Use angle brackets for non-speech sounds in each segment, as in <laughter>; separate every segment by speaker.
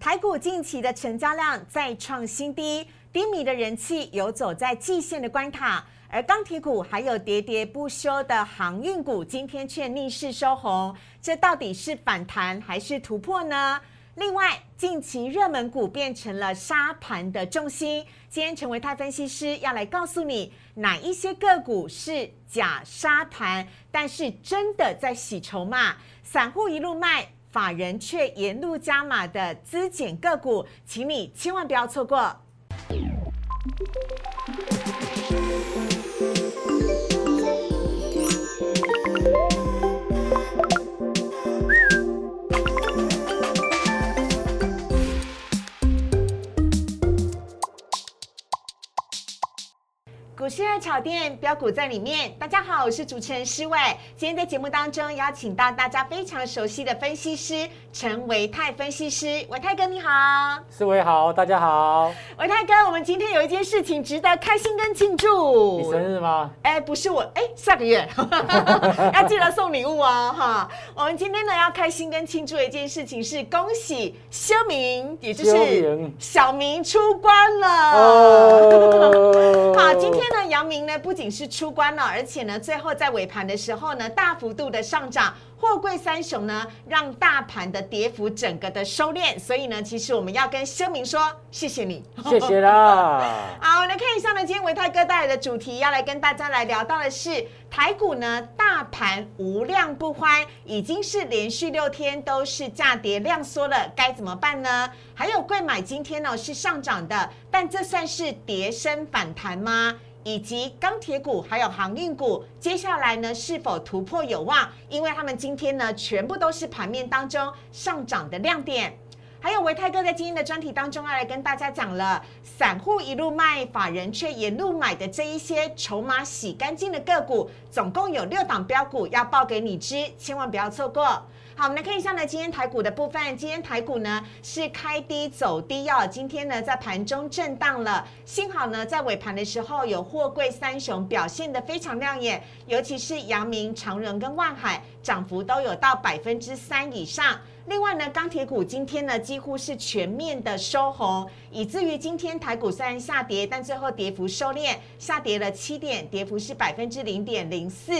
Speaker 1: 台股近期的成交量再创新低，低迷的人气游走在季线的关卡，而钢铁股还有喋喋不休的航运股，今天却逆势收红，这到底是反弹还是突破呢？另外，近期热门股变成了沙盘的重心。今天陈维泰分析师要来告诉你，哪一些个股是假沙盘，但是真的在洗筹码，散户一路卖，法人却沿路加码的资减个股，请你千万不要错过。市热炒店标股在里面。大家好，我是主持人施伟。今天在节目当中邀请到大家非常熟悉的分析师陈维泰分析师，维泰哥你好，
Speaker 2: 思伟好，大家好。
Speaker 1: 维泰哥，我们今天有一件事情值得开心跟庆祝。
Speaker 2: 你生日吗？
Speaker 1: 哎，不是我，哎，下个月 <laughs> 要记得送礼物哦，哈。我们今天呢要开心跟庆祝的一件事情是恭喜修明，也就是小明出关了。哦，<laughs> 好，今天。那阳明呢，不仅是出关了，而且呢，最后在尾盘的时候呢，大幅度的上涨。货柜三雄呢，让大盘的跌幅整个的收敛，所以呢，其实我们要跟声明说谢谢你，
Speaker 2: 谢谢啦。<laughs>
Speaker 1: 好，来看一下呢，今天维泰哥带来的主题，要来跟大家来聊到的是台股呢，大盘无量不欢，已经是连续六天都是价跌量缩了，该怎么办呢？还有贵买今天呢是上涨的，但这算是跌升反弹吗？以及钢铁股还有航运股，接下来呢是否突破有望？因为他们今天呢全部都是盘面当中上涨的亮点。还有维泰哥在今天的专题当中要来跟大家讲了，散户一路卖，法人却沿路买的这一些筹码洗干净的个股，总共有六档标股要报给你知，千万不要错过。好，我们来看一下呢，今天台股的部分。今天台股呢是开低走低哦。今天呢在盘中震荡了，幸好呢在尾盘的时候有货柜三雄表现的非常亮眼，尤其是阳明、长荣跟万海涨幅都有到百分之三以上。另外呢，钢铁股今天呢几乎是全面的收红，以至于今天台股虽然下跌，但最后跌幅收敛，下跌了七点，跌幅是百分之零点零四，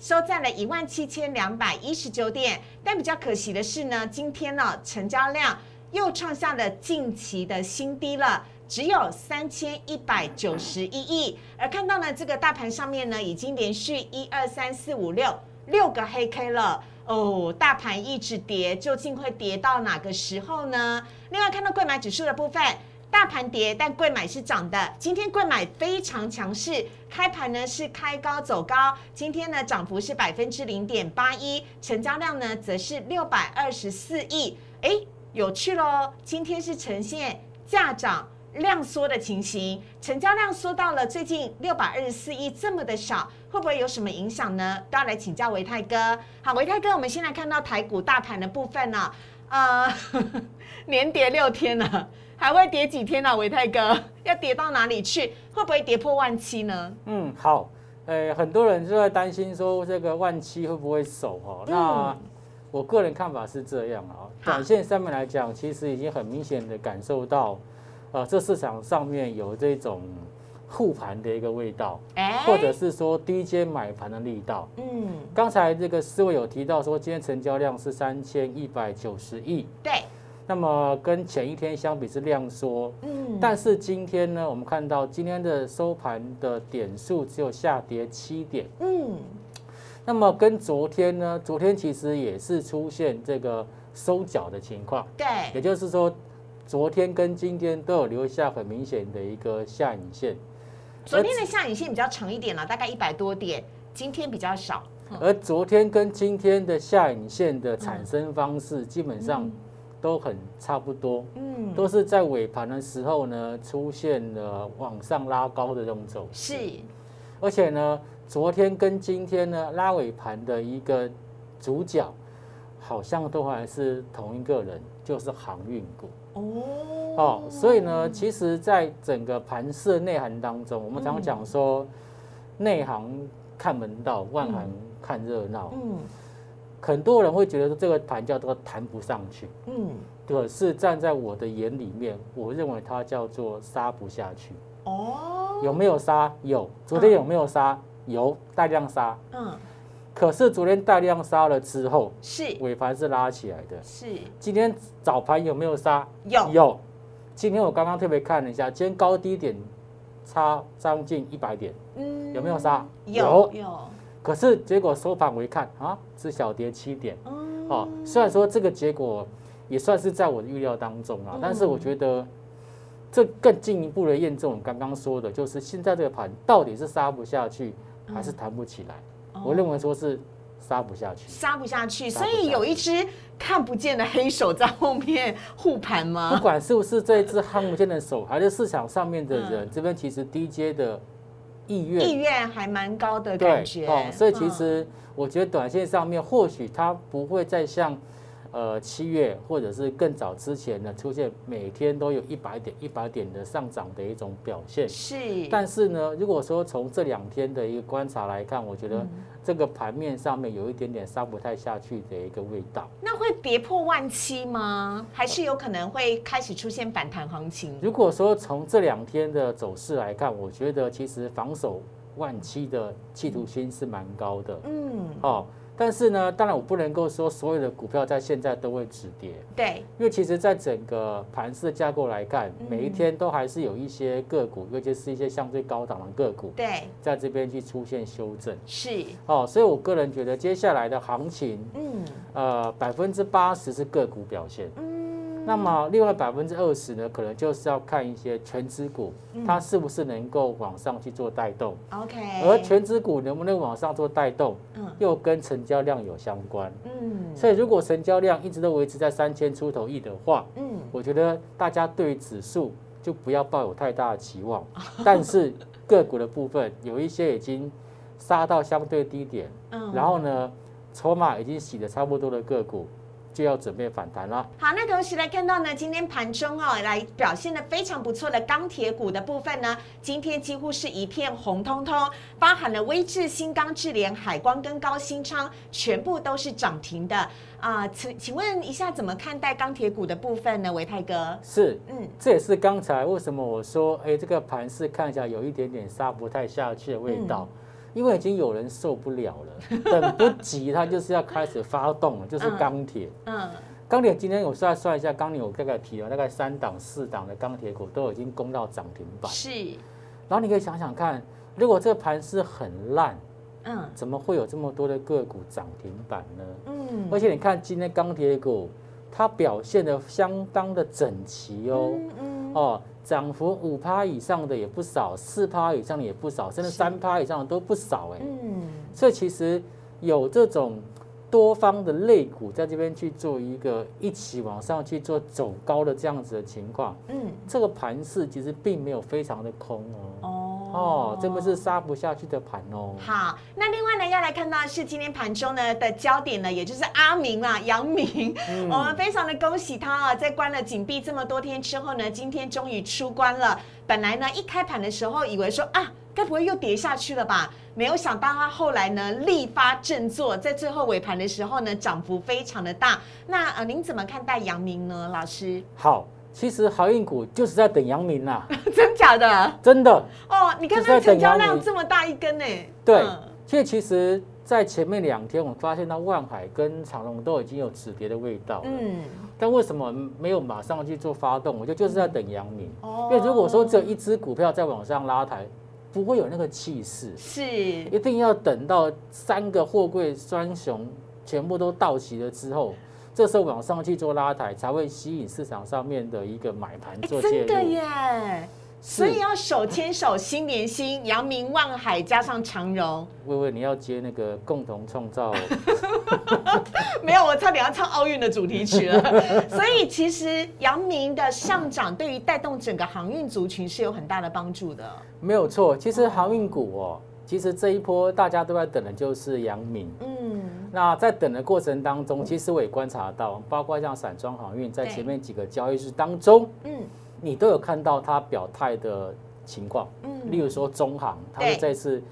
Speaker 1: 收在了一万七千两百一十九点。但比较可惜的是呢，今天呢成交量又创下了近期的新低了，只有三千一百九十一亿。而看到呢这个大盘上面呢，已经连续一二三四五六六个黑 K 了。哦，大盘一直跌，究竟会跌到哪个时候呢？另外看到贵买指数的部分，大盘跌，但贵买是涨的。今天贵买非常强势，开盘呢是开高走高，今天呢涨幅是百分之零点八一，成交量呢则是六百二十四亿。哎，有趣喽！今天是呈现价涨。量缩的情形，成交量缩到了最近六百二十四亿这么的少，会不会有什么影响呢？都要来请教维泰哥。好，维泰哥，我们先来看到台股大盘的部分呢，呃，<laughs> 连跌六天了，还会跌几天呢？维泰哥要跌到哪里去？会不会跌破万七呢？
Speaker 2: 嗯，好，呃，很多人就在担心说这个万七会不会守哈？那我个人看法是这样啊，短线上面来讲，其实已经很明显的感受到。呃，这市场上面有这种护盘的一个味道，或者是说低阶买盘的力道。嗯，刚才这个思维有提到说，今天成交量是三千一百九十亿。
Speaker 1: 对。
Speaker 2: 那么跟前一天相比是量缩。嗯。但是今天呢，我们看到今天的收盘的点数只有下跌七点。嗯。那么跟昨天呢，昨天其实也是出现这个收脚的情况。
Speaker 1: 对。
Speaker 2: 也就是说。昨天跟今天都有留下很明显的一个下影线，
Speaker 1: 昨天的下影线比较长一点了，大概一百多点，今天比较少。
Speaker 2: 而昨天跟今天的下影线的产生方式基本上都很差不多，嗯，都是在尾盘的时候呢出现了往上拉高的这种走
Speaker 1: 势。是，
Speaker 2: 而且呢，昨天跟今天呢拉尾盘的一个主角，好像都还是同一个人，就是航运股。哦，所以呢，其实，在整个盘市内涵当中，我们常讲说，内行看门道，外行看热闹。嗯，很多人会觉得说这个盘叫做谈不上去。嗯，可是站在我的眼里面，我认为它叫做杀不下去。
Speaker 1: 哦，
Speaker 2: 有没有杀？有。昨天有没有杀？有，大量杀。
Speaker 1: 嗯，
Speaker 2: 可是昨天大量杀了之后，
Speaker 1: 是
Speaker 2: 尾盘是拉起来的。
Speaker 1: 是
Speaker 2: 今天早盘有没有杀？
Speaker 1: 有
Speaker 2: 有。今天我刚刚特别看了一下，今天高低点差将近一百点，
Speaker 1: 嗯
Speaker 2: 有没有杀？
Speaker 1: 有有，
Speaker 2: 可是结果收盘我一看啊，是小跌七点。
Speaker 1: 嗯
Speaker 2: 哦，虽然说这个结果也算是在我的预料当中啊，
Speaker 1: 嗯
Speaker 2: 但是我觉得这更进一步的验证我刚刚说的，就是现在这个盘到底是杀不下去，还是弹不起来？我认为说是杀不下去。
Speaker 1: 杀不下去，所以有一只看不见的黑手在后面护盘吗？不？
Speaker 2: 管是不是这一只看不见的手，还是市场上面的人，
Speaker 1: 嗯。
Speaker 2: 这边其实 DJ 的意愿
Speaker 1: 意愿还蛮高的感觉，
Speaker 2: 哦，所以其
Speaker 1: 嗯。
Speaker 2: 实我觉得短线上面或许它不会再像呃七月或者是更早之前呢出现每天都有一百点一百点的上涨的一种表现。
Speaker 1: 是，
Speaker 2: 但是呢，如果说从这两天的一个观察来看，我觉得
Speaker 1: 嗯
Speaker 2: 这个盘面上面有一点点杀不太下去的一个味道。
Speaker 1: 那会跌破万七吗？还是有可能会开始出现反弹行情？
Speaker 2: 如果说从这两天的走势来看，我觉得其实防守万七的企图心是蛮高的。
Speaker 1: 嗯，
Speaker 2: 哦，但是呢，当然我不能够说所有的股票在现在都会止跌，
Speaker 1: 对，
Speaker 2: 因为其实在整个盘市架构来看，
Speaker 1: 嗯。
Speaker 2: 每一天都还是有一些个股，尤其是一些相对高档的个股，
Speaker 1: 对，
Speaker 2: 在这边去出现修正。
Speaker 1: 是，
Speaker 2: 哦，所以我个人觉得接下来的行情，
Speaker 1: 嗯。
Speaker 2: 呃，百分之八十是个股表现。
Speaker 1: 嗯，
Speaker 2: 那么另外百分之二十呢，可能就是要看一些全指股，
Speaker 1: 嗯。
Speaker 2: 它是不是能够往上去做带动
Speaker 1: ，OK，
Speaker 2: 而全指股能不能往上做带动，
Speaker 1: 嗯。
Speaker 2: 又跟成交量有相关。
Speaker 1: 嗯，
Speaker 2: 所以如果成交量一直都维持在三千出头亿的话，
Speaker 1: 嗯。
Speaker 2: 我觉得大家对于指数就不要抱有太大的期望。<laughs> 但是个股的部分有一些已经杀到相对低点，
Speaker 1: 嗯。
Speaker 2: 然后呢，筹码已经洗的差不多的个股，就要准备反弹了。
Speaker 1: 好，那同时来看到呢，今天盘中哦，来表现的非常不错的钢铁股的部分呢，今天几乎是一片红彤彤，包含了威智、新钢、智联、海光跟高新昌，全部都是涨停的啊。请、请问一下，怎么看待钢铁股的部分呢？维泰哥，
Speaker 2: 是，
Speaker 1: 嗯，
Speaker 2: 这也是刚才为什么我说，哎，这个盘势看起来有一点点杀不太下去的味道。因为已经有人受不了了，等不及，他就是要开始发动了，<laughs> 就是
Speaker 1: 嗯
Speaker 2: 钢铁。
Speaker 1: 嗯，
Speaker 2: 钢铁今天我算算一下，钢铁我大概提了大概三档、四档的钢铁股都已经攻到涨停板。
Speaker 1: 是，
Speaker 2: 然后你可以想想看，如果这个盘是很烂，
Speaker 1: 嗯
Speaker 2: 怎么会有这么多的个股涨停板呢？
Speaker 1: 嗯，
Speaker 2: 而且你看今天钢铁股，它表现的相当的整齐哦。哦，涨幅五趴以上的也不少，四趴以上的也不少，甚至三趴以上的都不少哎。
Speaker 1: 嗯，
Speaker 2: 所以其实有这种多方的类股在这边去做一个一起往上去做走高的这样子的情况，
Speaker 1: 嗯，
Speaker 2: 这个盘势其实并没有非常的空哦。
Speaker 1: 哦
Speaker 2: 哦，这不是杀不下去的盘哦。
Speaker 1: 好，那另外呢，要来看到是今天盘中呢的焦点呢，也就是阿明啦，杨明，
Speaker 2: 嗯
Speaker 1: 我们非常的恭喜他啊，在关了紧闭这么多天之后呢，今天终于出关了。本来呢，一开盘的时候以为说啊，该不会又跌下去了吧？没有想到他后来呢，力发振作，在最后尾盘的时候呢，涨幅非常的大。那呃，您怎么看待杨明呢，老师？
Speaker 2: 好，其实航运股就是在等阳明啦，<laughs>
Speaker 1: 真假的？
Speaker 2: 真的。
Speaker 1: 哦，你看它成交量这么大一根呢？
Speaker 2: 对
Speaker 1: 嗯，
Speaker 2: 所以其实，在前面两天，我发现到万海跟长隆都已经有止跌的味道了。
Speaker 1: 嗯，
Speaker 2: 但为什么没有马上去做发动？我觉得就是在等阳明。
Speaker 1: 哦
Speaker 2: 因为如果说只有一只股票在往上拉抬，不会有那个气势，
Speaker 1: 是
Speaker 2: 一定要等到三个货柜双雄全部都到齐了之后，这时候往上去做拉抬，才会吸引市场上面的一个买盘
Speaker 1: 哎
Speaker 2: 做介入。
Speaker 1: 真的耶！所以要手牵手、心连心，扬名望海加上长荣。
Speaker 2: 微微，你要接那个共同创造，<laughs>
Speaker 1: 没有，我差点要唱奥运的主题曲了。<laughs> 所以其实扬名的上涨对于带动整个航运族群是有很大的帮助的。
Speaker 2: 没有错。其实航运股哦，其实这一波大家都在等的就是阳明。
Speaker 1: 嗯，
Speaker 2: 那在等的过程当中，其实我也观察到，包括像散装航运在前面几个交易日当中，
Speaker 1: 嗯。
Speaker 2: 你都有看到他表态的情况。
Speaker 1: 嗯。
Speaker 2: 例如说中航，它
Speaker 1: 对。
Speaker 2: 是这次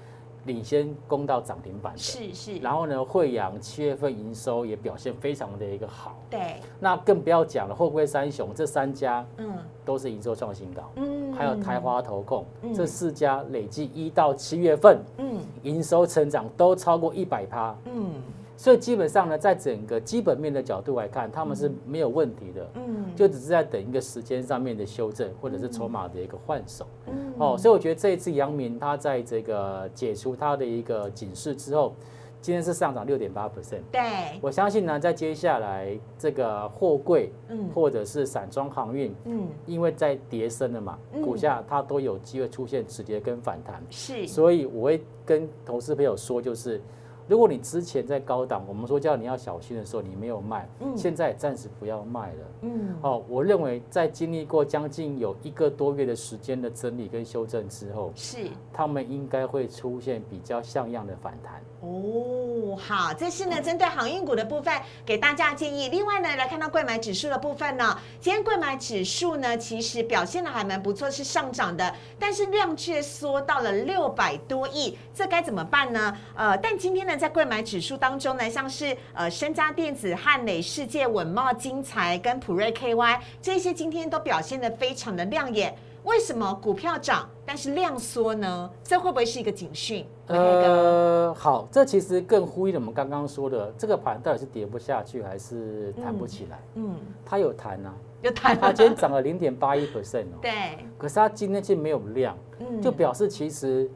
Speaker 2: 领先攻到涨停板的。
Speaker 1: 是是，
Speaker 2: 然后呢，惠阳七月份营收也表现非常的一个好。
Speaker 1: 对，
Speaker 2: 那更不要讲了，货柜三雄这三家
Speaker 1: 嗯。
Speaker 2: 都是营收创新高，
Speaker 1: 嗯。
Speaker 2: 还有台华投控
Speaker 1: 嗯。
Speaker 2: 这四家累计一到七月份
Speaker 1: 嗯。
Speaker 2: 营收成长都超过一百趴。
Speaker 1: 嗯
Speaker 2: 所以基本上呢，在整个基本面的角度来看，他们是没有问题的，
Speaker 1: 嗯，
Speaker 2: 就只是在等一个时间上面的修正，或者是筹码的一个换手。
Speaker 1: 嗯。
Speaker 2: 哦，所以我觉得这一次阳明它在这个解除它的一个警示之后，今天是上涨六点八。percent。
Speaker 1: 对，
Speaker 2: 我相信呢，在接下来这个货柜
Speaker 1: 嗯。
Speaker 2: 或者是散装航运，
Speaker 1: 嗯。
Speaker 2: 因为在跌升了嘛，
Speaker 1: 嗯。
Speaker 2: 股价它都有机会出现止跌跟反弹，
Speaker 1: 是，
Speaker 2: 所以我会跟投资朋友说，就是如果你之前在高档，我们说叫你要小心的时候，你没有卖，
Speaker 1: 嗯
Speaker 2: 现在暂时不要卖了。
Speaker 1: 嗯
Speaker 2: 哦，我认为在经历过将近有一个多月的时间的整理跟修正之后，
Speaker 1: 是。
Speaker 2: 他们应该会出现比较像样的反弹。
Speaker 1: 哦，好，这是呢针对航运股的部分给大家建议。另外呢，来看到贵买指数的部分呢，今天贵买指数呢其实表现的还蛮不错，是上涨的，但是量却缩到了六百多亿，这该怎么办呢？呃，但今天呢，在贵买指数当中呢，像是呃深家电子、汉磊世界、稳茂、金财跟普瑞 KY 这些今天都表现的非常的亮眼。为什么股票涨，但是量缩呢？这会不会是一个警讯？
Speaker 2: 呃，好，这其实更呼应了我们刚刚说的，这个盘到底是跌不下去还是弹不起来？
Speaker 1: 嗯，
Speaker 2: 它有弹啊，
Speaker 1: 有谈
Speaker 2: 它今天涨了零点八一 percent 哦，<laughs>
Speaker 1: 对，
Speaker 2: 可是它今天却没有量，
Speaker 1: 嗯
Speaker 2: 就表示其实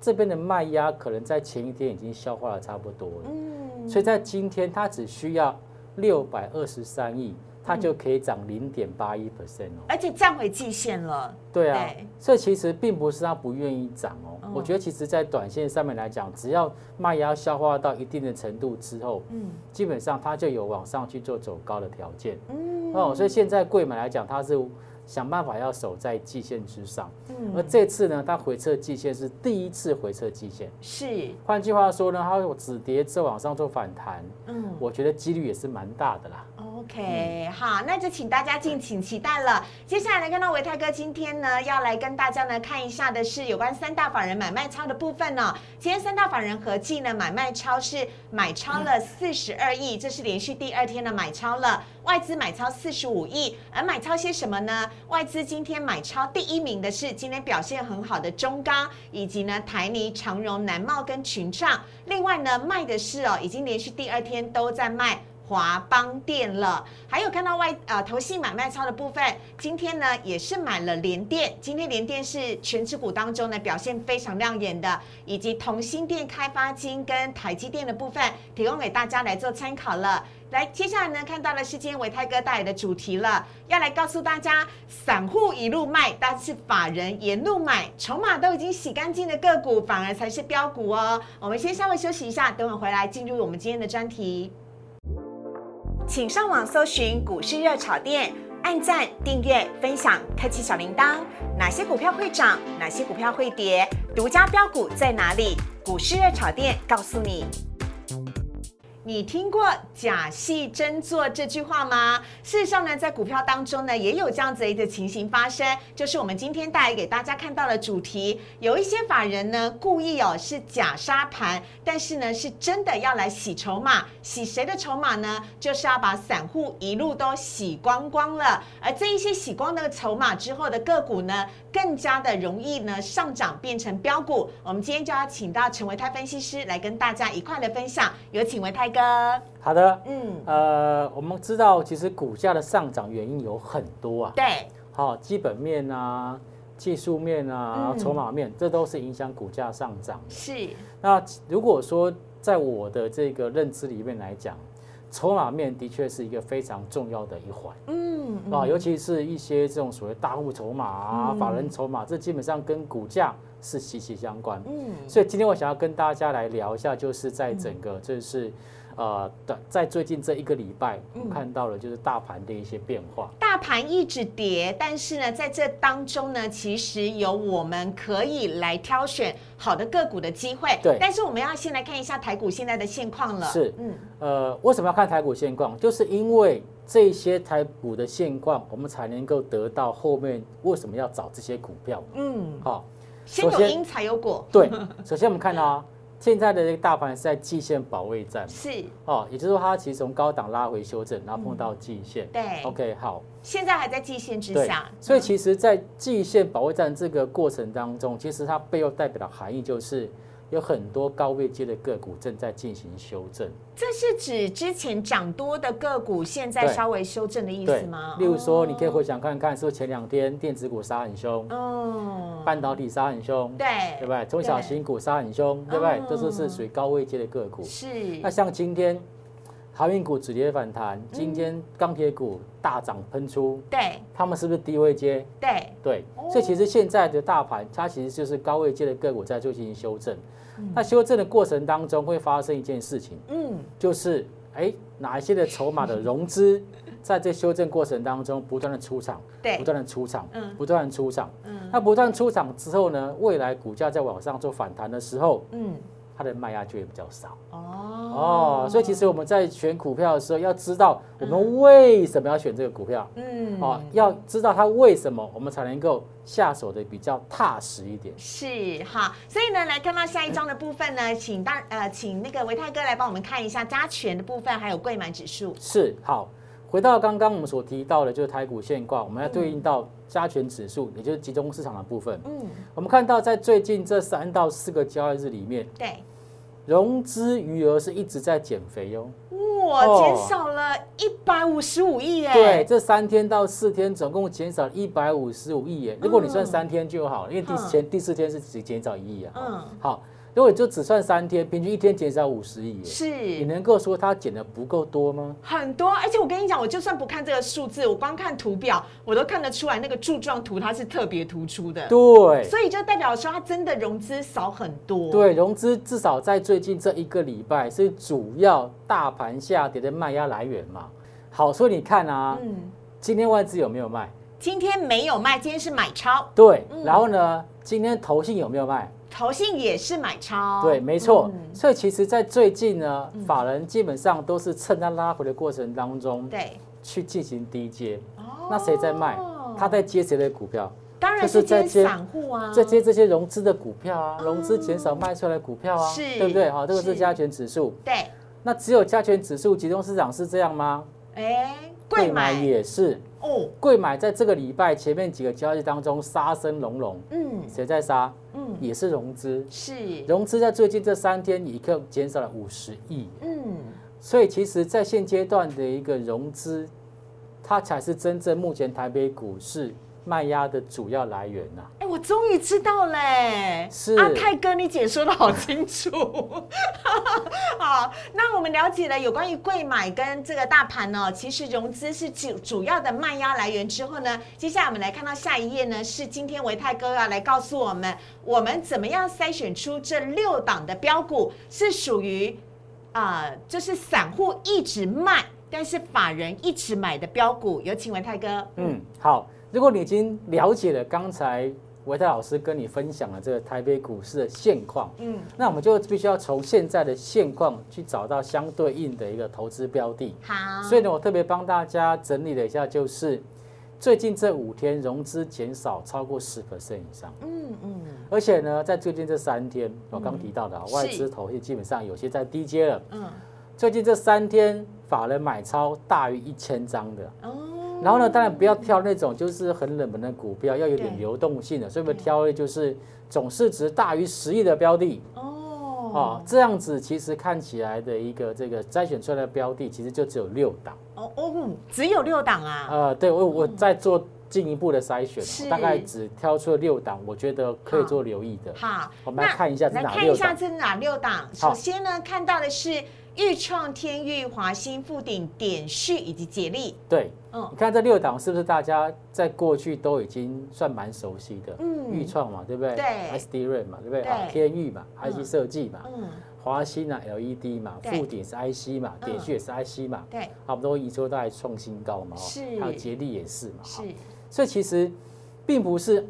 Speaker 2: 这边的卖压可能在前一天已经消化的差不多了，
Speaker 1: 嗯。
Speaker 2: 所以在今天它只需要六百二十三亿，它就可以涨零点八一 percent 哦。
Speaker 1: 而且站回季线了，
Speaker 2: 对啊
Speaker 1: 对，
Speaker 2: 所以其实并不是它不愿意涨哦。
Speaker 1: 嗯
Speaker 2: 我觉得其实，在短线上面来讲，只要卖压消化到一定的程度之后，
Speaker 1: 嗯。
Speaker 2: 基本上它就有往上去做走高的条件。
Speaker 1: 嗯。
Speaker 2: 哦。所以现在贵买来讲，它是想办法要守在季线之上，
Speaker 1: 嗯
Speaker 2: 而这次呢，它回撤季线是第一次回撤季线。
Speaker 1: 是
Speaker 2: 换句话说呢，它有止跌之后往上做反弹，
Speaker 1: 嗯
Speaker 2: 我觉得几率也是蛮大的啦。
Speaker 1: OK，好，那就请大家敬请期待了。接下来呢，看到维泰哥今天呢，要来跟大家呢看一下的是有关三大法人买卖超的部分呢、今天三大法人合计呢买卖超是买超了四十二亿，这是连续第二天的买超了。外资买超四十五亿，而买超些什么呢？外资今天买超第一名的是今天表现很好的中钢，以及呢台泥、长荣、南茂跟群创。另外呢卖的是哦，已经连续第二天都在卖。华邦店了，还有看到外呃投信买卖超的部分，今天呢也是买了联电，今天联电是全指股当中呢表现非常亮眼的，以及同心电、开发金跟台积电的部分，提供给大家来做参考了。来，接下来呢看到的是今天维泰哥带来的主题了，要来告诉大家，散户一路卖，但是法人沿路买，筹码都已经洗干净的个股，反而才是标股哦。我们先稍微休息一下，等会回来进入我们今天的专题。请上网搜寻股市热炒店，按赞、订阅、分享，开启小铃铛。哪些股票会涨？哪些股票会跌？独家标股在哪里？股市热炒店告诉你。你听过“假戏真做”这句话吗？事实上呢，在股票当中呢，也有这样子一个情形发生，就是我们今天带来给大家看到的主题。有一些法人呢，故意哦是假杀盘，但是呢，是真的要来洗筹码。洗谁的筹码呢？就是要把散户一路都洗光光了。而这一些洗光的筹码之后的个股呢，更加的容易呢上涨变成标股。我们今天就要请到陈维泰分析师来跟大家一块的分享，有请维泰。
Speaker 2: 好的，
Speaker 1: 嗯，
Speaker 2: 呃，我们知道其实股价的上涨原因有很多啊，
Speaker 1: 对，
Speaker 2: 好，基本面啊、技术面啊、
Speaker 1: 嗯。
Speaker 2: 筹码面，这都是影响股价上涨。的。
Speaker 1: 是，
Speaker 2: 那如果说在我的这个认知里面来讲，筹码面的确是一个非常重要的一环。
Speaker 1: 嗯，
Speaker 2: 啊，
Speaker 1: 嗯
Speaker 2: 尤其是一些这种所谓大户筹码啊、
Speaker 1: 嗯。
Speaker 2: 法人筹码，这基本上跟股价是息息相关。
Speaker 1: 嗯，
Speaker 2: 所以今天我想要跟大家来聊一下，就是在整个就是呃的在最近这一个礼拜，看到了就是大盘的一些变化。
Speaker 1: 大盘一直跌，但是呢，在这当中呢，其实有我们可以来挑选好的个股的机会。
Speaker 2: 对
Speaker 1: 但是我们要先来看一下台股现在的现况了。
Speaker 2: 是
Speaker 1: 嗯，
Speaker 2: 呃，为什么要看台股现况？就是因为这些台股的现况，我们才能够得到后面为什么要找这些股票。
Speaker 1: 嗯，
Speaker 2: 好、
Speaker 1: 先有因才有果，
Speaker 2: 对，<laughs> 首先我们看到啊，现在的这个大盘是在季线保卫战
Speaker 1: 是，
Speaker 2: 哦，也就是说它其实从高档拉回修正，然后碰到季线。
Speaker 1: 嗯对。
Speaker 2: OK，好，
Speaker 1: 现在还在季线之
Speaker 2: 对
Speaker 1: 下，，
Speaker 2: 所以
Speaker 1: 嗯
Speaker 2: 其实，在季线保卫战这个过程当中，其实它背后代表的含义就是有很多高位阶的个股正在进行修正。
Speaker 1: 这是指之前涨多的个股，现在稍微修正的意思吗？
Speaker 2: 例如说，你可以
Speaker 1: 哦
Speaker 2: 回想看看，是不是前两天电子股杀很凶，
Speaker 1: 嗯，
Speaker 2: 半导体杀很凶，
Speaker 1: 对
Speaker 2: 对不对？中小型股杀很凶，对不对
Speaker 1: 嗯？
Speaker 2: 这是是属于高位阶的个股。
Speaker 1: 是
Speaker 2: 那像今天航运股止跌反弹，今天钢铁股大涨喷出，
Speaker 1: 对
Speaker 2: 他们是不是低位阶？
Speaker 1: 对
Speaker 2: 对
Speaker 1: 哦，
Speaker 2: 所以其实现在的大盘，它其实就是高位阶的个股在做进行修正。
Speaker 1: 嗯。
Speaker 2: 那修正的过程当中会发生一件事情，
Speaker 1: 嗯。
Speaker 2: 就是哎哪一些的筹码的融资，<laughs> 在这修正过程当中不断的出场，
Speaker 1: 对。
Speaker 2: 不断的出场
Speaker 1: 嗯，
Speaker 2: 不断的出场。
Speaker 1: 嗯。
Speaker 2: 那不断出场之后呢，未来股价在往上做反弹的时候，
Speaker 1: 嗯
Speaker 2: 它的卖压就会比较少。
Speaker 1: 哦
Speaker 2: 哦，所以其实我们在选股票的时候，要知道我们为什么要选这个股票。
Speaker 1: 嗯
Speaker 2: 哦，要知道它为什么，我们才能够下手的比较踏实一点。
Speaker 1: 是哈，所以呢，来看到下一章的部分呢，请大呃，请那个维泰哥来帮我们看一下加权的部分，还有贵买指数。
Speaker 2: 是好，回到刚刚我们所提到的，就是台股现挂，我们要对应到加权指数，也就是集中市场的部分。
Speaker 1: 嗯，
Speaker 2: 我们看到在最近这三到四个交易日里面，
Speaker 1: 对，
Speaker 2: 融资余额是一直在减肥哟。
Speaker 1: 哇，
Speaker 2: 哦
Speaker 1: 减少了一百五十五亿耶。
Speaker 2: 对，，这三天到四天总共减少一百五十五亿耶。如果你算三天就好，因为第
Speaker 1: 嗯
Speaker 2: 前第四天是只减少一亿啊。
Speaker 1: 嗯，
Speaker 2: 好，如果就只算三天，平均一天减少五十亿是，你能够说它减的不够多吗？
Speaker 1: 很多，而且我跟你讲，我就算不看这个数字，我光看图表，我都看得出来那个柱状图它是特别突出的。
Speaker 2: 对。
Speaker 1: 所以就代表说它真的融资少很多。，
Speaker 2: 对，融资至少在最近这一个礼拜是主要大盘下跌的卖压来源嘛。好，所以你看啊，
Speaker 1: 嗯，
Speaker 2: 今天外资有没有卖？
Speaker 1: 今天没有卖，今天是买超，
Speaker 2: 对，
Speaker 1: 嗯
Speaker 2: 然后呢，今天投信有没有卖？
Speaker 1: 投信也是买超。
Speaker 2: 对，没错。
Speaker 1: 嗯
Speaker 2: 所以其实，在最近呢，法人基本上都是趁它拉回的过程当中
Speaker 1: 对，
Speaker 2: 去进行低接。
Speaker 1: 哦
Speaker 2: 那谁在卖？他在接谁的股票？
Speaker 1: 当然
Speaker 2: 就是接
Speaker 1: 接散户啊，
Speaker 2: 在接这些融资的股票啊，融资减少卖出来的股票啊，
Speaker 1: 是
Speaker 2: 对不对？好，这个
Speaker 1: 是
Speaker 2: 是加权指数。
Speaker 1: 对，
Speaker 2: 那只有加权指数集中市场是这样吗？
Speaker 1: 哎，贵买
Speaker 2: 也是，
Speaker 1: 哦，
Speaker 2: 贵买在这个礼拜前面几个交易当中杀声隆隆，
Speaker 1: 嗯。
Speaker 2: 谁在杀？
Speaker 1: 嗯，
Speaker 2: 也是融资，
Speaker 1: 是，
Speaker 2: 融资在最近这三天一共减少了五十亿，
Speaker 1: 嗯，
Speaker 2: 所以其实，在现阶段的一个融资，它才是真正目前台北股市卖压的主要来源呐、
Speaker 1: 哎，我终于知道嘞，
Speaker 2: 是
Speaker 1: 阿泰哥，你解说的好清楚。<laughs> 好，那我们了解了有关于贵买跟这个大盘呢，其实融资是主主要的卖压来源之后呢，接下来我们来看到下一页呢，是今天维泰哥要来告诉我们，我们怎么样筛选出这六档的标股是属于啊、就是散户一直卖，但是法人一直买的标股。有请维泰哥。
Speaker 2: 嗯，好，如果你已经了解了刚才维泰老师跟你分享了这个台北股市的现况，
Speaker 1: 嗯，
Speaker 2: 那我们就必须要从现在的现况去找到相对应的一个投资标的。
Speaker 1: 好。
Speaker 2: 所以呢，我特别帮大家整理了一下，就是最近这五天融资减少超过十 percent 以上，
Speaker 1: 嗯嗯，
Speaker 2: 而且呢，在最近这三天，我刚提到的啊外资投信基本上有些在低阶了。
Speaker 1: 嗯，
Speaker 2: 最近这三天，法人买超大于一千张的。
Speaker 1: 哦，
Speaker 2: 然后呢，当然不要挑那种就是很冷门的股票，要有点流动性的，所以我们挑的就是总市值大于十亿的标的。
Speaker 1: 哦，
Speaker 2: 哦，这样子其实看起来的一个这个筛选出来的标的，其实就只有六档。
Speaker 1: 哦哦，嗯只有六档啊，
Speaker 2: 呃，对我我在做进一步的筛选大概只挑出了六档，我觉得可以做留意的。
Speaker 1: 好，
Speaker 2: 我们来看一下是
Speaker 1: 来
Speaker 2: 哪六档。
Speaker 1: 看一下这是哪六档。
Speaker 2: 好
Speaker 1: 首先呢，看到的是豫创、天域、华兴、富鼎、点旭以及捷力。
Speaker 2: 对，
Speaker 1: 嗯。
Speaker 2: 你看这六档是不是大家在过去都已经算蛮熟悉的？
Speaker 1: 嗯。
Speaker 2: 豫创嘛，对不对？
Speaker 1: 对
Speaker 2: ，SD 瑞嘛，对不对？
Speaker 1: 对。
Speaker 2: 啊，天域嘛
Speaker 1: 嗯
Speaker 2: ，IC 设计嘛，
Speaker 1: 嗯，
Speaker 2: 华兴啊，LED 嘛，
Speaker 1: 对。
Speaker 2: 富鼎是 IC 嘛，
Speaker 1: 嗯。
Speaker 2: 点旭也是 IC 嘛，
Speaker 1: 对，
Speaker 2: 差不多营收都还创新高嘛，哦
Speaker 1: 是。
Speaker 2: 还有捷力也是嘛，
Speaker 1: 是。
Speaker 2: 哦所以其实并不是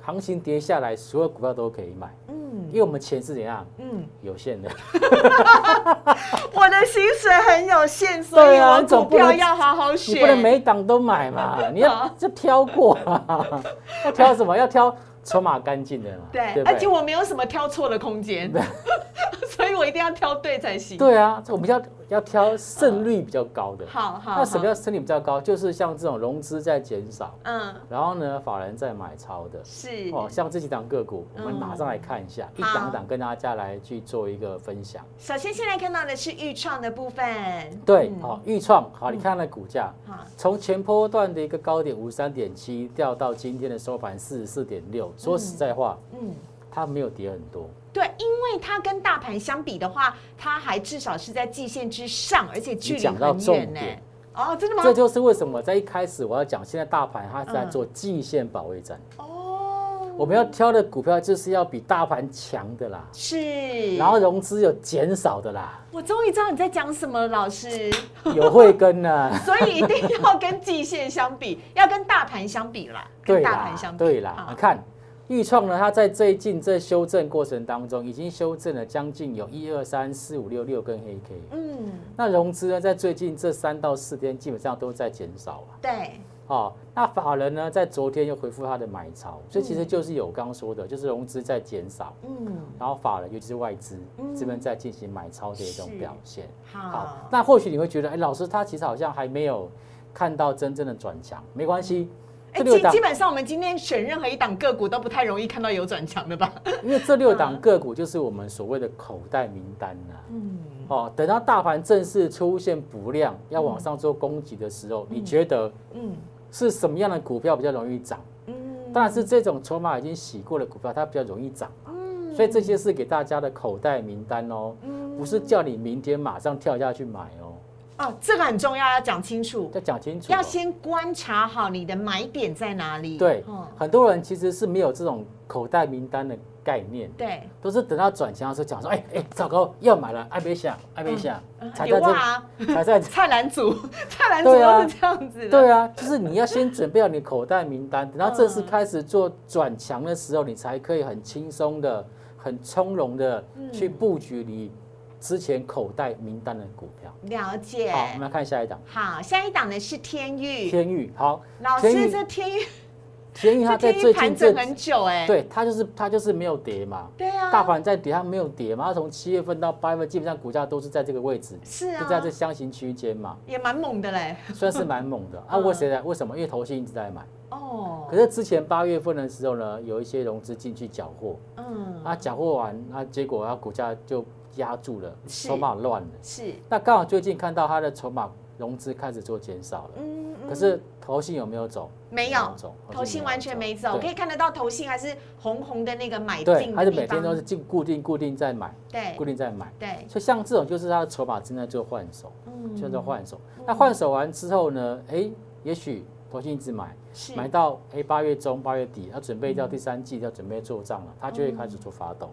Speaker 2: 行情跌下来所有股票都可以买，
Speaker 1: 嗯
Speaker 2: 因为我们钱是怎样？
Speaker 1: 嗯，
Speaker 2: 有限的，<laughs>
Speaker 1: 我的薪水很有限，所以我股票要好好选。
Speaker 2: 你不能每档都买嘛，<laughs> 你要就挑过嘛，<laughs> 要挑什么？要挑筹码干净的嘛，
Speaker 1: 对，
Speaker 2: 不
Speaker 1: 而且我没有什么挑错的空间，所以我一定要挑对才行。
Speaker 2: 对啊，我们要要挑胜率比较高的。
Speaker 1: 好好，
Speaker 2: 那什么叫胜率比较高？就是像这种融资在减少，
Speaker 1: 嗯，
Speaker 2: 然后呢，法人在买超的。
Speaker 1: 是
Speaker 2: 哦，像这几档个股，我们
Speaker 1: 嗯
Speaker 2: 马上来看一下，一
Speaker 1: 好
Speaker 2: 档档跟大家来去做一个分享。
Speaker 1: 首先先来看到的是预创的部分，
Speaker 2: 对，
Speaker 1: 嗯
Speaker 2: 好，预创，好，你看它的股价，
Speaker 1: 好，
Speaker 2: 从前波段的一个高点五十三点七掉到今天的收盘四十四点六，说实在话，
Speaker 1: 嗯。
Speaker 2: 它没有跌很多。
Speaker 1: 对，因为它跟大盘相比的话，它还至少是在季线之上，而且距离很远呢。哦，真的吗？
Speaker 2: 这就是为什么在一开始我要讲，现在大盘它是在
Speaker 1: 嗯
Speaker 2: 做季线保卫战。
Speaker 1: 哦，
Speaker 2: 我们要挑的股票就是要比大盘强的啦，
Speaker 1: 是，
Speaker 2: 然后融资有减少的啦，
Speaker 1: 我终于知道你在讲什么了，老师。
Speaker 2: 有慧根呢。<laughs>
Speaker 1: 所以一定要跟季线相比，要跟大盘相比啦，跟大盘相，比。
Speaker 2: 对啦，你看豫创呢，它在最近这修正过程当中，已经修正了将近有一二三四五六六根黑 K。
Speaker 1: 嗯，
Speaker 2: 那融资呢，在最近这三到四天基本上都在减少啊。
Speaker 1: 对，
Speaker 2: 哦，那法人呢，在昨天又回复他的买超，所以其实
Speaker 1: 嗯
Speaker 2: 就是有刚刚说的，就是融资在减少，
Speaker 1: 嗯，
Speaker 2: 然后法人尤其是外资
Speaker 1: 嗯
Speaker 2: 这边在进行买超的一种表现。
Speaker 1: 好，
Speaker 2: 那或许你会觉得，哎，老师他其实好像还没有看到真正的转强，没关系，
Speaker 1: 基基本上我们今天选任何一档个股都不太容易看到有转强的吧？
Speaker 2: 因为这六档个股就是我们所谓的口袋名单呐、
Speaker 1: 嗯，
Speaker 2: 哦，等到大盘正式出现补量，要往上做攻击的时候，你觉得
Speaker 1: 嗯。
Speaker 2: 是什么样的股票比较容易涨？
Speaker 1: 嗯，
Speaker 2: 当然是这种筹码已经洗过的股票，它比较容易涨。嘛。
Speaker 1: 嗯。
Speaker 2: 所以这些是给大家的口袋名单哦，
Speaker 1: 嗯。
Speaker 2: 不是叫你明天马上跳下去买哦，
Speaker 1: 哦，这个很重要，要讲清楚，
Speaker 2: 要讲清楚、哦。
Speaker 1: 要先观察好你的买点在哪里。
Speaker 2: 对
Speaker 1: 哦，
Speaker 2: 很多人其实是没有这种口袋名单的概念，
Speaker 1: 对，
Speaker 2: 都是等到转强的时候讲说，哎哎，糟糕，要买了，爱别想，爱别想，才
Speaker 1: 有
Speaker 2: 在这，
Speaker 1: 啊，
Speaker 2: 才在 <laughs>
Speaker 1: 菜篮组，<laughs> 菜篮组都是这样子的。
Speaker 2: 对啊，就是你要先准备好你口袋名单，等到正
Speaker 1: 嗯
Speaker 2: 式开始做转强的时候，你才可以很轻松的、很从容的
Speaker 1: 嗯。
Speaker 2: 去布局你之前口袋名单的股票。
Speaker 1: 了解。
Speaker 2: 好，我们来看下一档，
Speaker 1: 好，下一档呢是天域。
Speaker 2: 天域。好，
Speaker 1: 老师，这天域，
Speaker 2: 天域它在最近这
Speaker 1: 很久哎。
Speaker 2: 对它就是它就是没有跌嘛，
Speaker 1: 对啊，
Speaker 2: 大盘在跌，它没有跌嘛，它从七月份到八月份，基本上股价都是在这个位置，
Speaker 1: 是啊，
Speaker 2: 就在这箱型区间嘛，
Speaker 1: 也蛮猛的嘞。<laughs>
Speaker 2: 算是蛮猛的啊。<laughs>
Speaker 1: 嗯
Speaker 2: 为谁来？为什么？因为投信一直在买。
Speaker 1: 哦，
Speaker 2: 可是之前八月份的时候呢，有一些融资进去缴货，
Speaker 1: 嗯，
Speaker 2: 啊，缴货完，啊，结果它股价就压住了，
Speaker 1: 是。
Speaker 2: 筹码乱了。
Speaker 1: 是，
Speaker 2: 那刚好最近看到它的筹码融资开始做减少了，
Speaker 1: 嗯，嗯。
Speaker 2: 可是投信有没有走？
Speaker 1: 没有。
Speaker 2: 走，
Speaker 1: 投信完全没走，可以看得到投信还是红红的那个买
Speaker 2: 对，
Speaker 1: 进
Speaker 2: 还是每天。都是进固定固定在买，
Speaker 1: 对。
Speaker 2: 固定在买。
Speaker 1: 对，
Speaker 2: 所以像这种就是它的筹码正在做换手，
Speaker 1: 嗯。
Speaker 2: 在做换手。那换手完之后呢，哎，也许投信一直买，
Speaker 1: 是。
Speaker 2: 买到哎八月中八月底，要准备到第三季要准备做账了，它就会开始做发动。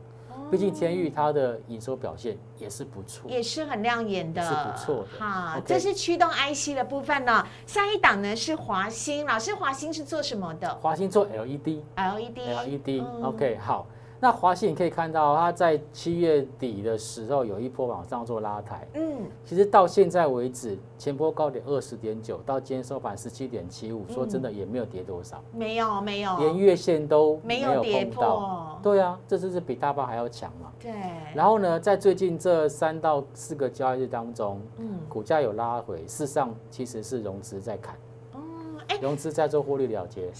Speaker 2: 毕竟天域它的营收表现也是不错，
Speaker 1: 也是很亮眼的，
Speaker 2: 是不错的好
Speaker 1: 这是驱动 IC 的部分呢。下一档呢是华兴，老师，华兴是做什么的
Speaker 2: 华兴做 LED。
Speaker 1: ？LED。
Speaker 2: LED
Speaker 1: 嗯
Speaker 2: OK 好，那华信你可以看到它在七月底的时候有一波往上做拉抬，
Speaker 1: 嗯，
Speaker 2: 其实到现在为止前波高点二十点九，到今天收盘十七点七五，说真的也没有跌多少，
Speaker 1: 没有没有，
Speaker 2: 连月线都
Speaker 1: 哦没有跌。破。
Speaker 2: 对啊，这就是比大盘还要强嘛。
Speaker 1: 对，
Speaker 2: 然后呢，在最近这三到四个交易日当中，
Speaker 1: 嗯，
Speaker 2: 股价有拉回，事实上其实是融资在砍，
Speaker 1: 哦，哎，
Speaker 2: 融资在做获利了结。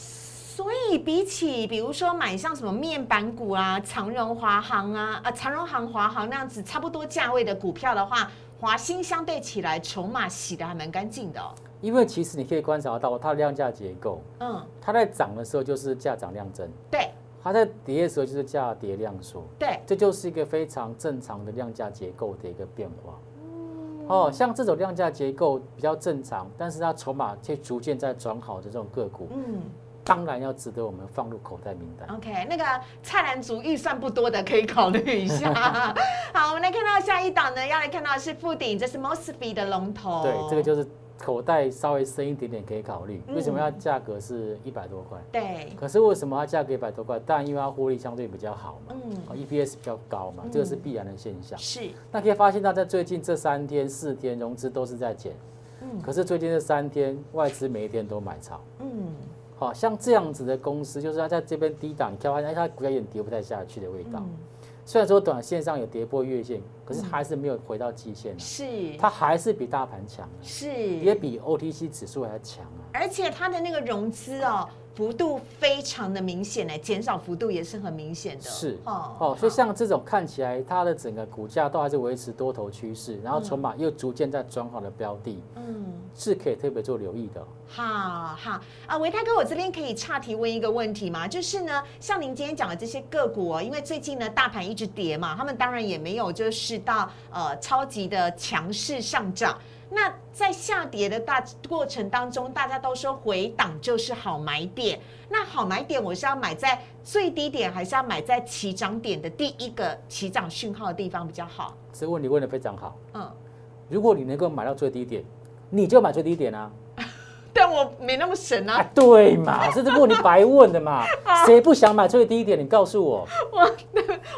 Speaker 1: 所以比起比如说买像什么面板股啊、长荣、华航啊、啊长荣航、华航那样子差不多价位的股票的话，华兴相对起来筹码洗的还蛮干净的哦。
Speaker 2: 因为其实你可以观察到它的量价结构，
Speaker 1: 嗯，
Speaker 2: 它在涨的时候就是价涨量增，
Speaker 1: 对。
Speaker 2: 它在跌的时候就是价跌量缩，
Speaker 1: 对，
Speaker 2: 这就是一个非常正常的量价结构的一个变化。
Speaker 1: 嗯。
Speaker 2: 哦，像这种量价结构比较正常，但是它筹码却逐渐在转好的这种个股，
Speaker 1: 嗯
Speaker 2: 当然要值得我们放入口袋名单。
Speaker 1: ，OK，那个菜篮族预算不多的可以考虑一下。<laughs> 好，我们来看到下一档呢，要来看到的是富鼎，这是 Mosby 的龙头。
Speaker 2: 对，这个就是口袋稍微深一点点可以考虑。
Speaker 1: 嗯
Speaker 2: 为什么要价格是一百多块？
Speaker 1: 对，
Speaker 2: 可是为什么它价格一百多块？当然因为它获利相对比较好嘛，
Speaker 1: 嗯，
Speaker 2: 哦 EPS 比较高嘛，这个是必然的现象。
Speaker 1: 是，
Speaker 2: 那可以发现到在最近这三天、四天融资都是在减，
Speaker 1: 嗯
Speaker 2: 可是最近这三天外资每一天都买超，
Speaker 1: 嗯，
Speaker 2: 好像这样子的公司，就是它在这边低档，你看它它股价有点跌不太下去的味道。
Speaker 1: 嗯
Speaker 2: 虽然说短线上有跌破月线，可是还是没有回到季线啊
Speaker 1: 是
Speaker 2: 它还是比大盘强啊，
Speaker 1: 是，
Speaker 2: 也比 OTC 指数还强啊。
Speaker 1: 而且它的那个融资哦，幅度非常的明显呢，减少幅度也是很明显的。
Speaker 2: 是
Speaker 1: 哦
Speaker 2: 哦，所以像这种看起来它的整个股价都还是维持多头趋势，然后筹码又逐渐在转好的标的，
Speaker 1: 嗯。
Speaker 2: 是可以特别做留意的。
Speaker 1: 好好啊，维泰哥，我这边可以岔题问一个问题吗？就是呢，像您今天讲的这些个股哦，因为最近呢大盘一直跌嘛，他们当然也没有就是到呃超级的强势上涨。那在下跌的大过程当中，大家都说回档就是好买点。那好买点，我是要买在最低点，还是要买在起涨点的第一个起涨讯号的地方比较好？
Speaker 2: 这个问题问的非常好。
Speaker 1: 嗯，
Speaker 2: 如果你能够买到最低点，你就买最低点啊！
Speaker 1: 但我没那么神啊
Speaker 2: 啊，。对嘛，这是问你白问的嘛？<laughs> 谁不想买最低点？你告诉我，<laughs>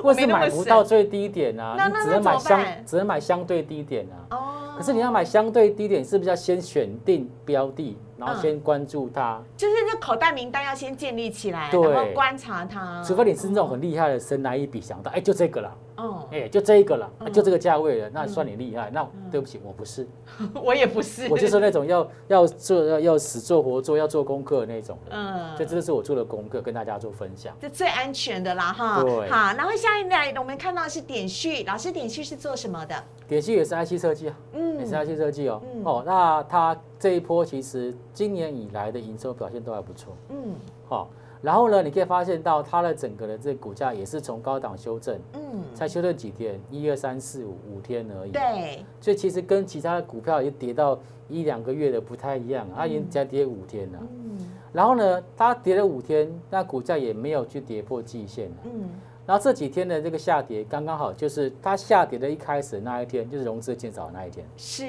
Speaker 1: 我
Speaker 2: 为什么买不到最低点啊？你只能买相只能买相对低点啊。
Speaker 1: 哦
Speaker 2: 可是你要买相对低点，是不是要先选定标的，然后
Speaker 1: 嗯
Speaker 2: 先关注它？
Speaker 1: 就是那口袋名单要先建立起来，
Speaker 2: 对
Speaker 1: 然后观察它。
Speaker 2: 除非你是那种很厉害的，神来一笔想到，哎，就这个啦，
Speaker 1: 哦，
Speaker 2: 哎，就这一个了，
Speaker 1: 嗯
Speaker 2: 就这个价位了，那算你厉害。那对不起，我不是，<laughs>
Speaker 1: 我也不是，
Speaker 2: 我就是那种要要做要要死做活做要做功课的那种人。
Speaker 1: 嗯，
Speaker 2: 这真的是我做的功课，跟大家做分享。
Speaker 1: 这最安全的啦哈。
Speaker 2: 对
Speaker 1: 好，然后下一来我们看到的是点序，老师点序是做什么的？
Speaker 2: 点序也是 IC 设计啊，
Speaker 1: 嗯
Speaker 2: 也是 IC 设计哦。
Speaker 1: 嗯
Speaker 2: 哦，那它这一波其实今年以来的营收表现都还不错。
Speaker 1: 嗯
Speaker 2: 好、然后呢，你可以发现到它的整个的这个股价也是从高档修正，
Speaker 1: 嗯，
Speaker 2: 才修正几天，一二三四五五天而已。，
Speaker 1: 对，
Speaker 2: 所以其实跟其他的股票也跌到一两个月的不太一样，它已经才跌五天了。
Speaker 1: 嗯
Speaker 2: 然后呢，它跌了五天，那股价也没有去跌破季线。
Speaker 1: 嗯
Speaker 2: 然后这几天的这个下跌，刚刚好就是它下跌的一开始那一天，就是融资减少的那一天，
Speaker 1: 是，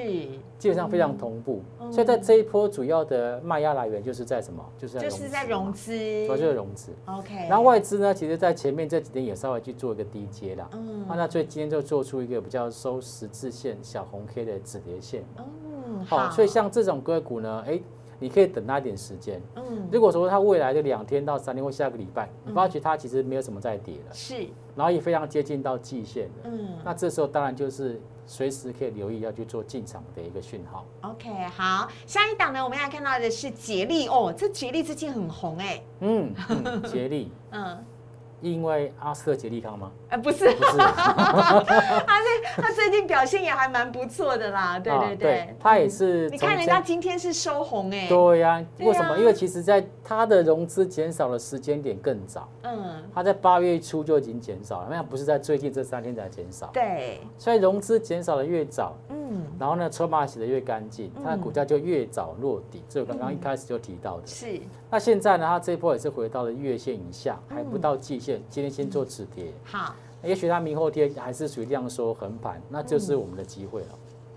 Speaker 2: 基本上非常同步。
Speaker 1: 嗯
Speaker 2: 所以在这一波主要的卖压来源就是在什么？就是在
Speaker 1: 就是在融资
Speaker 2: 主要就是融资。
Speaker 1: ，OK。
Speaker 2: 然后外资呢，其实在前面这几天也稍微去做一个低阶啦。
Speaker 1: 嗯
Speaker 2: 啊，那所以今天就做出一个比较收十字线小红 K 的止跌线。
Speaker 1: 嗯，
Speaker 2: 好，所以像这种个股呢，哎，你可以等它一点时间。
Speaker 1: 嗯。
Speaker 2: 如果说它未来的两天到三天或下个礼拜，你发觉它其实没有什么在跌了，
Speaker 1: 是，
Speaker 2: 然后也非常接近到季线了，
Speaker 1: 嗯。
Speaker 2: 那这时候当然就是随时可以留意要去做进场的一个讯号。
Speaker 1: ，OK，好，下一档呢，我们要看到的是捷力哦，这捷力最近很红哎，
Speaker 2: 嗯，嗯捷力，<laughs>
Speaker 1: 嗯，
Speaker 2: 因为阿斯特杰利康吗？
Speaker 1: 呃，不是，
Speaker 2: 不是，<laughs>
Speaker 1: 他最他最近表现也还蛮不错的啦，对
Speaker 2: 啊
Speaker 1: 对对，
Speaker 2: 他也是
Speaker 1: 你看人家今天是收红哎，
Speaker 2: 对呀、为什么？因为其实在它的融资减少的时间点更早，
Speaker 1: 嗯，
Speaker 2: 它在八月初就已经减少了，那不是在最近这三天才减少。
Speaker 1: 对，
Speaker 2: 所以融资减少的越早，
Speaker 1: 嗯，
Speaker 2: 然后呢，筹码洗的越干净，它的股价就越早落底。这我刚刚一开始就提到的。
Speaker 1: 是，
Speaker 2: 那现在呢，它这一波也是回到了月线以下，还
Speaker 1: 嗯
Speaker 2: 不到季线，今天先做止跌。
Speaker 1: 好，
Speaker 2: 也许它明后天还是属于量缩横盘，那就是我们的机会了。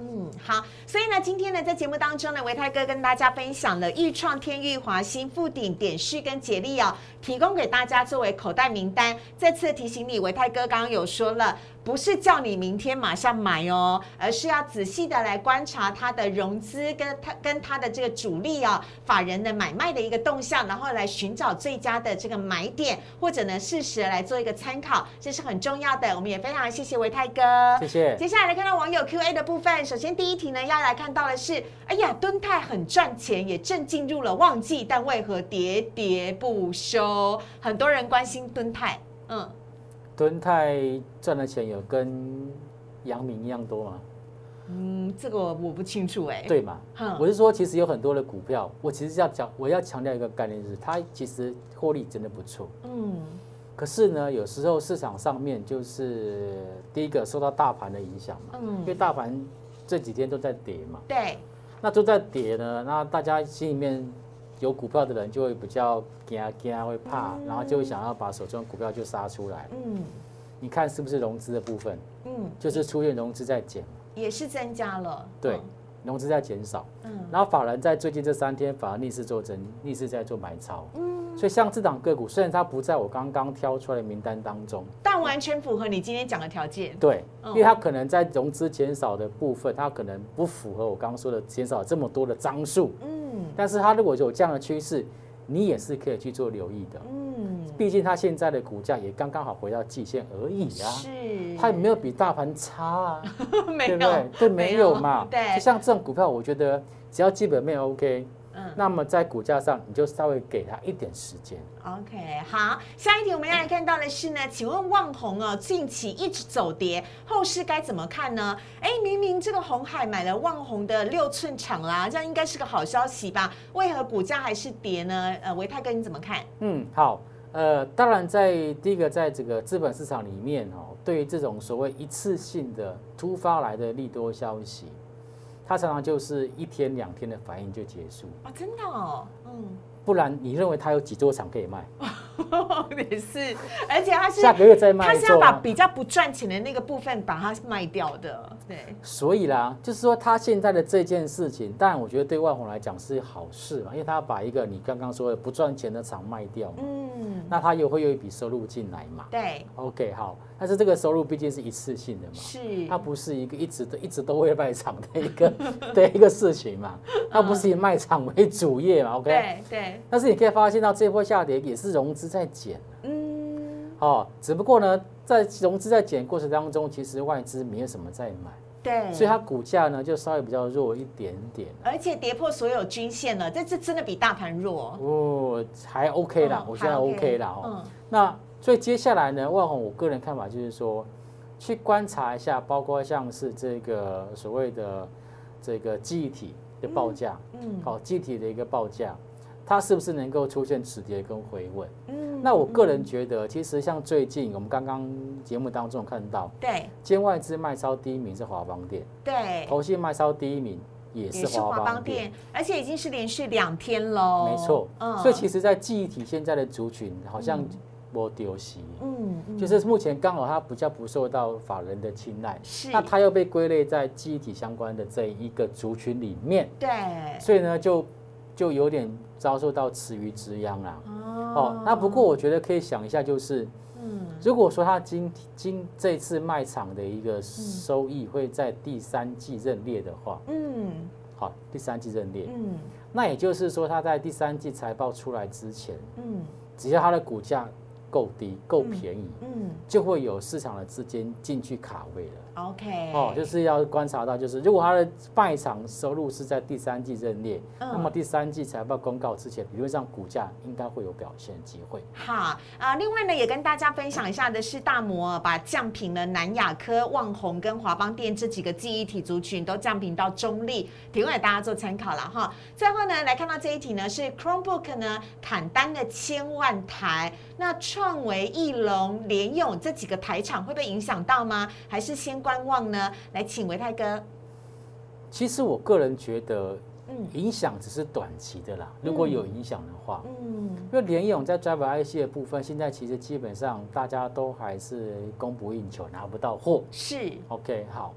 Speaker 1: 嗯，好，所以呢，今天呢，在节目当中呢，维泰哥跟大家分享了豫创、天域、华兴、富鼎、点序跟捷力哦，提供给大家作为口袋名单。再次提醒你，维泰哥刚刚有说了，不是叫你明天马上买哦，而是要仔细的来观察它的融资跟它跟它的这个主力啊、法人的买卖的一个动向，然后来寻找最佳的这个买点，或者呢适时地来做一个参考，这是很重要的。我们也非常谢谢维泰哥，
Speaker 2: 谢谢。
Speaker 1: 接下来来看到网友 Q&A 的部分，首先第一题呢，要来看到的是，哎呀，敦泰很赚钱，也正进入了旺季，但为何喋喋不休？很多人关心敦泰，嗯，
Speaker 2: 敦泰赚的钱有跟阳明一样多吗？
Speaker 1: 嗯，这个我不清楚哎、
Speaker 2: 对嘛？
Speaker 1: 哼
Speaker 2: 我是说，其实有很多的股票，我其实要讲，我要强调一个概念，就是它其实获利真的不错。
Speaker 1: 嗯，
Speaker 2: 可是呢，有时候市场上面就是第一个受到大盘的影响嘛，
Speaker 1: 嗯
Speaker 2: 因为大盘这几天都在跌嘛，
Speaker 1: 对，
Speaker 2: 那都在跌呢，那大家心里面有股票的人就会比较惊惊，会怕，然后就会想要把手中的股票就杀出来。
Speaker 1: 嗯。
Speaker 2: 你看是不是融资的部分，
Speaker 1: 嗯，
Speaker 2: 就是出现融资在减，
Speaker 1: 也是增加了，
Speaker 2: 对，融资在减少，
Speaker 1: 嗯。
Speaker 2: 然后法人在最近这三天反而逆势做增，逆势在做买超。
Speaker 1: 嗯，
Speaker 2: 所以像这档个股，虽然它不在我刚刚挑出来的名单当中，
Speaker 1: 但完全符合你今天讲的条件，
Speaker 2: 对，
Speaker 1: 嗯。
Speaker 2: 因为它可能在融资减少的部分，它可能不符合我刚刚说的减少这么多的张数，
Speaker 1: 嗯
Speaker 2: 但是它如果有这样的趋势，你也是可以去做留意的。
Speaker 1: 嗯，
Speaker 2: 毕竟它现在的股价也刚刚好回到季线而已啊，
Speaker 1: 是，
Speaker 2: 它也没有比大盘差啊，<laughs>
Speaker 1: 没有
Speaker 2: 对不对？对，没有嘛。
Speaker 1: 对，
Speaker 2: 就像这种股票，我觉得只要基本面 OK，
Speaker 1: 嗯
Speaker 2: 那么在股价上你就稍微给它一点时间。
Speaker 1: OK，好，下一题我们要来看到的是呢，请问旺宏哦，近期一直走跌，后市该怎么看呢？哎，明明这个红海买了旺宏的六寸厂啦，这样应该是个好消息吧？为何股价还是跌呢？呃，维泰哥你怎么看？
Speaker 2: 嗯，好，呃，当然在第一个，在这个资本市场里面哦，对于这种所谓一次性的突发来的利多消息，它常常就是一天两天的反应就结束，
Speaker 1: 啊，真的哦，嗯，
Speaker 2: 不然你认为它有几座厂可以卖？<laughs> <laughs>
Speaker 1: 也是，而且他是
Speaker 2: 下个月再卖
Speaker 1: 他是要。把比较不赚钱的那个部分把它卖掉的，对，
Speaker 2: 所以啦，就是说他现在的这件事情，当然我觉得对万宏来讲是好事嘛，因为他把一个你刚刚说的不赚钱的厂卖掉嘛，
Speaker 1: 嗯，
Speaker 2: 那他又会有一笔收入进来嘛。
Speaker 1: 对
Speaker 2: ，OK，好，但是这个收入毕竟是一次性的嘛，
Speaker 1: 是，
Speaker 2: 它不是一个一直都一直都会卖场的一个 <laughs> 的一个事情嘛，它不是以卖场为主业嘛，OK。
Speaker 1: 对对，
Speaker 2: 但是你可以发现到这波下跌也是融资在减
Speaker 1: 嗯，
Speaker 2: 哦，只不过呢，在融资在减过程当中，其实外资没有什么在买，
Speaker 1: 对，
Speaker 2: 所以它股价呢就稍微比较弱一点点。
Speaker 1: 而且跌破所有均线了，这这真的比大盘弱。
Speaker 2: 哦，还 OK 啦，
Speaker 1: 嗯
Speaker 2: 我觉得 OK 啦哦。
Speaker 1: 嗯，
Speaker 2: 那所以接下来呢，万宏我个人看法就是说，去观察一下，包括像是这个所谓的这个记忆体的报价，
Speaker 1: 嗯
Speaker 2: 好、记忆体的一个报价，它是不是能够出现止跌跟回稳？
Speaker 1: 嗯
Speaker 2: 那我个人觉得，其实像最近我们刚刚节目当中看到，
Speaker 1: 对。
Speaker 2: 兼外资卖超第一名是华邦店，
Speaker 1: 对，
Speaker 2: 投信卖超第一名也
Speaker 1: 也
Speaker 2: 是华
Speaker 1: 邦店。，而且已经是连续两天喽。
Speaker 2: 没错，
Speaker 1: 嗯。
Speaker 2: 所以其实，在记忆体现在的族群好像
Speaker 1: 嗯。
Speaker 2: 没丢席，
Speaker 1: 嗯，嗯。
Speaker 2: 就是目前刚好它比较不受到法人的青睐，
Speaker 1: 是。
Speaker 2: 那它又被归类在记忆体相关的这一个族群里面，
Speaker 1: 对。
Speaker 2: 所以呢，就就有点遭受到池鱼之殃啦。
Speaker 1: 哦。
Speaker 2: 哦，那不过我觉得可以想一下，就是
Speaker 1: 嗯。
Speaker 2: 如果说他今今这次卖场的一个收益会在第三季认列的话，
Speaker 1: 嗯。
Speaker 2: 好，第三季认列，
Speaker 1: 嗯。
Speaker 2: 那也就是说他在第三季财报出来之前，
Speaker 1: 嗯。
Speaker 2: 只要他的股价够低、够便宜，
Speaker 1: 嗯。
Speaker 2: 就会有市场的资金进去卡位了。
Speaker 1: ，OK，
Speaker 2: 哦，就是要观察到，就是如果它的卖场收入是在第三季认列，
Speaker 1: 嗯
Speaker 2: 那么第三季财报公告之前，理论上股价应该会有表现机会。
Speaker 1: 好啊、另外呢，也跟大家分享一下的是，大摩把降平了南亚科、旺宏跟华邦电这几个记忆体族群都降平到中立，提供给大家做参考了哈。最后呢，来看到这一题呢，是 Chromebook 呢砍单了千万台，那创维、翼龙、联咏这几个台厂会被影响到吗？还是先观望呢？来，请维泰哥。
Speaker 2: 其实我个人觉得，
Speaker 1: 嗯
Speaker 2: 影响只是短期的啦。如果有影响的话，
Speaker 1: 嗯
Speaker 2: 因为联咏在 Driver IC 的部分，现在其实基本上大家都还是供不应求，拿不到货。
Speaker 1: 是
Speaker 2: OK，好。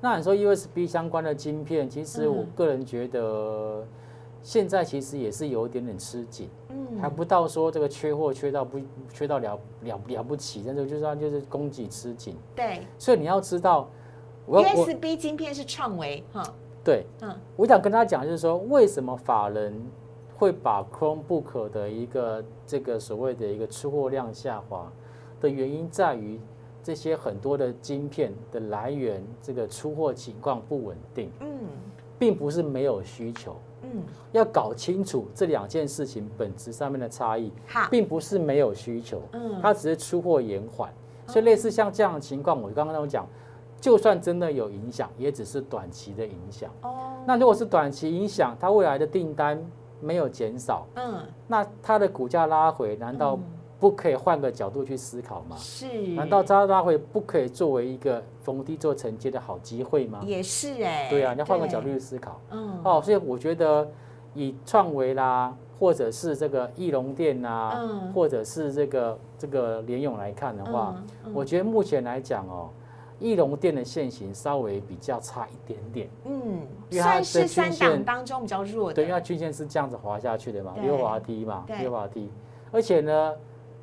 Speaker 2: 那你说 USB 相关的晶片，其实我
Speaker 1: 嗯
Speaker 2: 个人觉得现在其实也是有一点点吃紧，
Speaker 1: 嗯。
Speaker 2: 还不到说这个缺货缺到不缺到了了了不起，但是就是它就是供给吃紧。
Speaker 1: 对。
Speaker 2: 所以你要知道，我我
Speaker 1: ，USB 晶片是创维哈，
Speaker 2: 对。
Speaker 1: 嗯。
Speaker 2: 我想跟他讲，就是说为什么法人会把 Chromebook 的一个这个所谓的一个出货量下滑的原因，在于这些很多的晶片的来源，这个出货情况不稳定，
Speaker 1: 嗯。
Speaker 2: 并不是没有需求。
Speaker 1: 嗯，
Speaker 2: 要搞清楚这两件事情本质上面的差异，
Speaker 1: 好，
Speaker 2: 并不是没有需求，
Speaker 1: 嗯。
Speaker 2: 它只是出货延缓。所以类似像这样的情况，我刚刚我讲，就算真的有影响，也只是短期的影响。
Speaker 1: 哦，
Speaker 2: 那如果是短期影响，它未来的订单没有减少，
Speaker 1: 嗯，
Speaker 2: 那它的股价拉回，难道不可以换个角度去思考吗？
Speaker 1: 是，
Speaker 2: 难道渣拉回不可以作为一个逢低做承接的好机会吗？
Speaker 1: 也是哎、
Speaker 2: 对啊，你要换个角度去思考。
Speaker 1: 嗯，
Speaker 2: 哦，所以我觉得以创维啦，或者是这个翼龙店啊，
Speaker 1: 嗯
Speaker 2: 或者是这个这个联咏来看的话，我觉得目前来讲哦，翼龙店的现形稍微比较差一点点。
Speaker 1: 嗯，
Speaker 2: 因为它的
Speaker 1: 算是三
Speaker 2: 均线
Speaker 1: 档当中比较弱的，
Speaker 2: 对，因为它均线是这样子滑下去的嘛，
Speaker 1: 对
Speaker 2: 溜滑梯嘛，
Speaker 1: 对
Speaker 2: 溜滑梯。而且呢，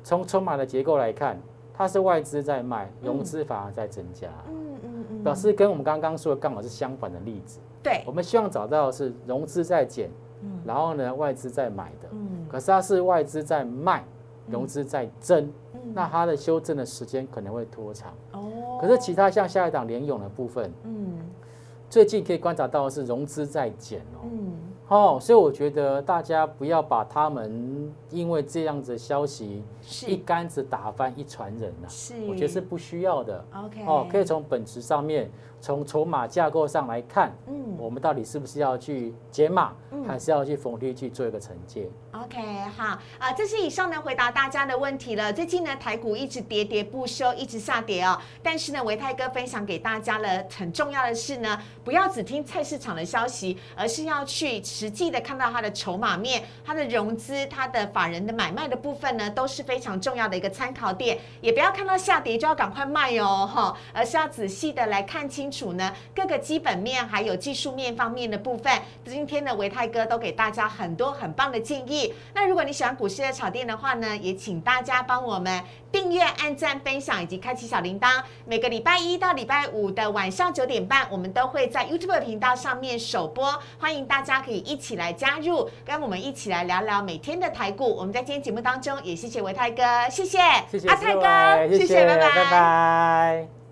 Speaker 2: 从筹码的结构来看，它是外资在卖，融资反而在增加，
Speaker 1: 嗯嗯嗯，
Speaker 2: 表示跟我们刚刚说的刚好是相反的例子。
Speaker 1: 对。
Speaker 2: 我，们希望找到的是融资在减，然后呢外资在买的，可是它是外资在卖，融资在增，那它的修正的时间可能会拖长。哦，可是其他像下一档联勇的部分，嗯，最近可以观察到的是融资在减哦。哦，所以我觉得大家不要把他们因为这样子消息一竿子打翻一船人呐，是，我觉得是不需要的。OK，哦，可以从本质上面，从筹码架构上来看，嗯，我们到底是不是要去解码，还是要去逢低去做一个承接
Speaker 1: ？OK，好，啊，这是以上呢回答大家的问题了。最近呢台股一直跌跌不休，一直下跌哦，但是呢维泰哥分享给大家了很重要的是呢，不要只听菜市场的消息，而是要去。实际的看到它的筹码面、它的融资、它的法人的买卖的部分呢，都是非常重要的一个参考点。也不要看到下跌就要赶快卖哦，哈，而是要仔细的来看清楚呢各个基本面还有技术面方面的部分。今天的维泰哥都给大家很多很棒的建议。那如果你喜欢股市的炒店的话呢，也请大家帮我们订阅、按赞、分享以及开启小铃铛。每个礼拜一到礼拜五的晚上九点半，我们都会在 YouTube 频道上面首播，欢迎大家可以。一起来加入，跟我们一起来聊聊每天的台股。我们在今天节目当中也谢谢维泰哥，谢谢，
Speaker 2: 谢谢阿泰哥，谢谢，拜拜，拜拜。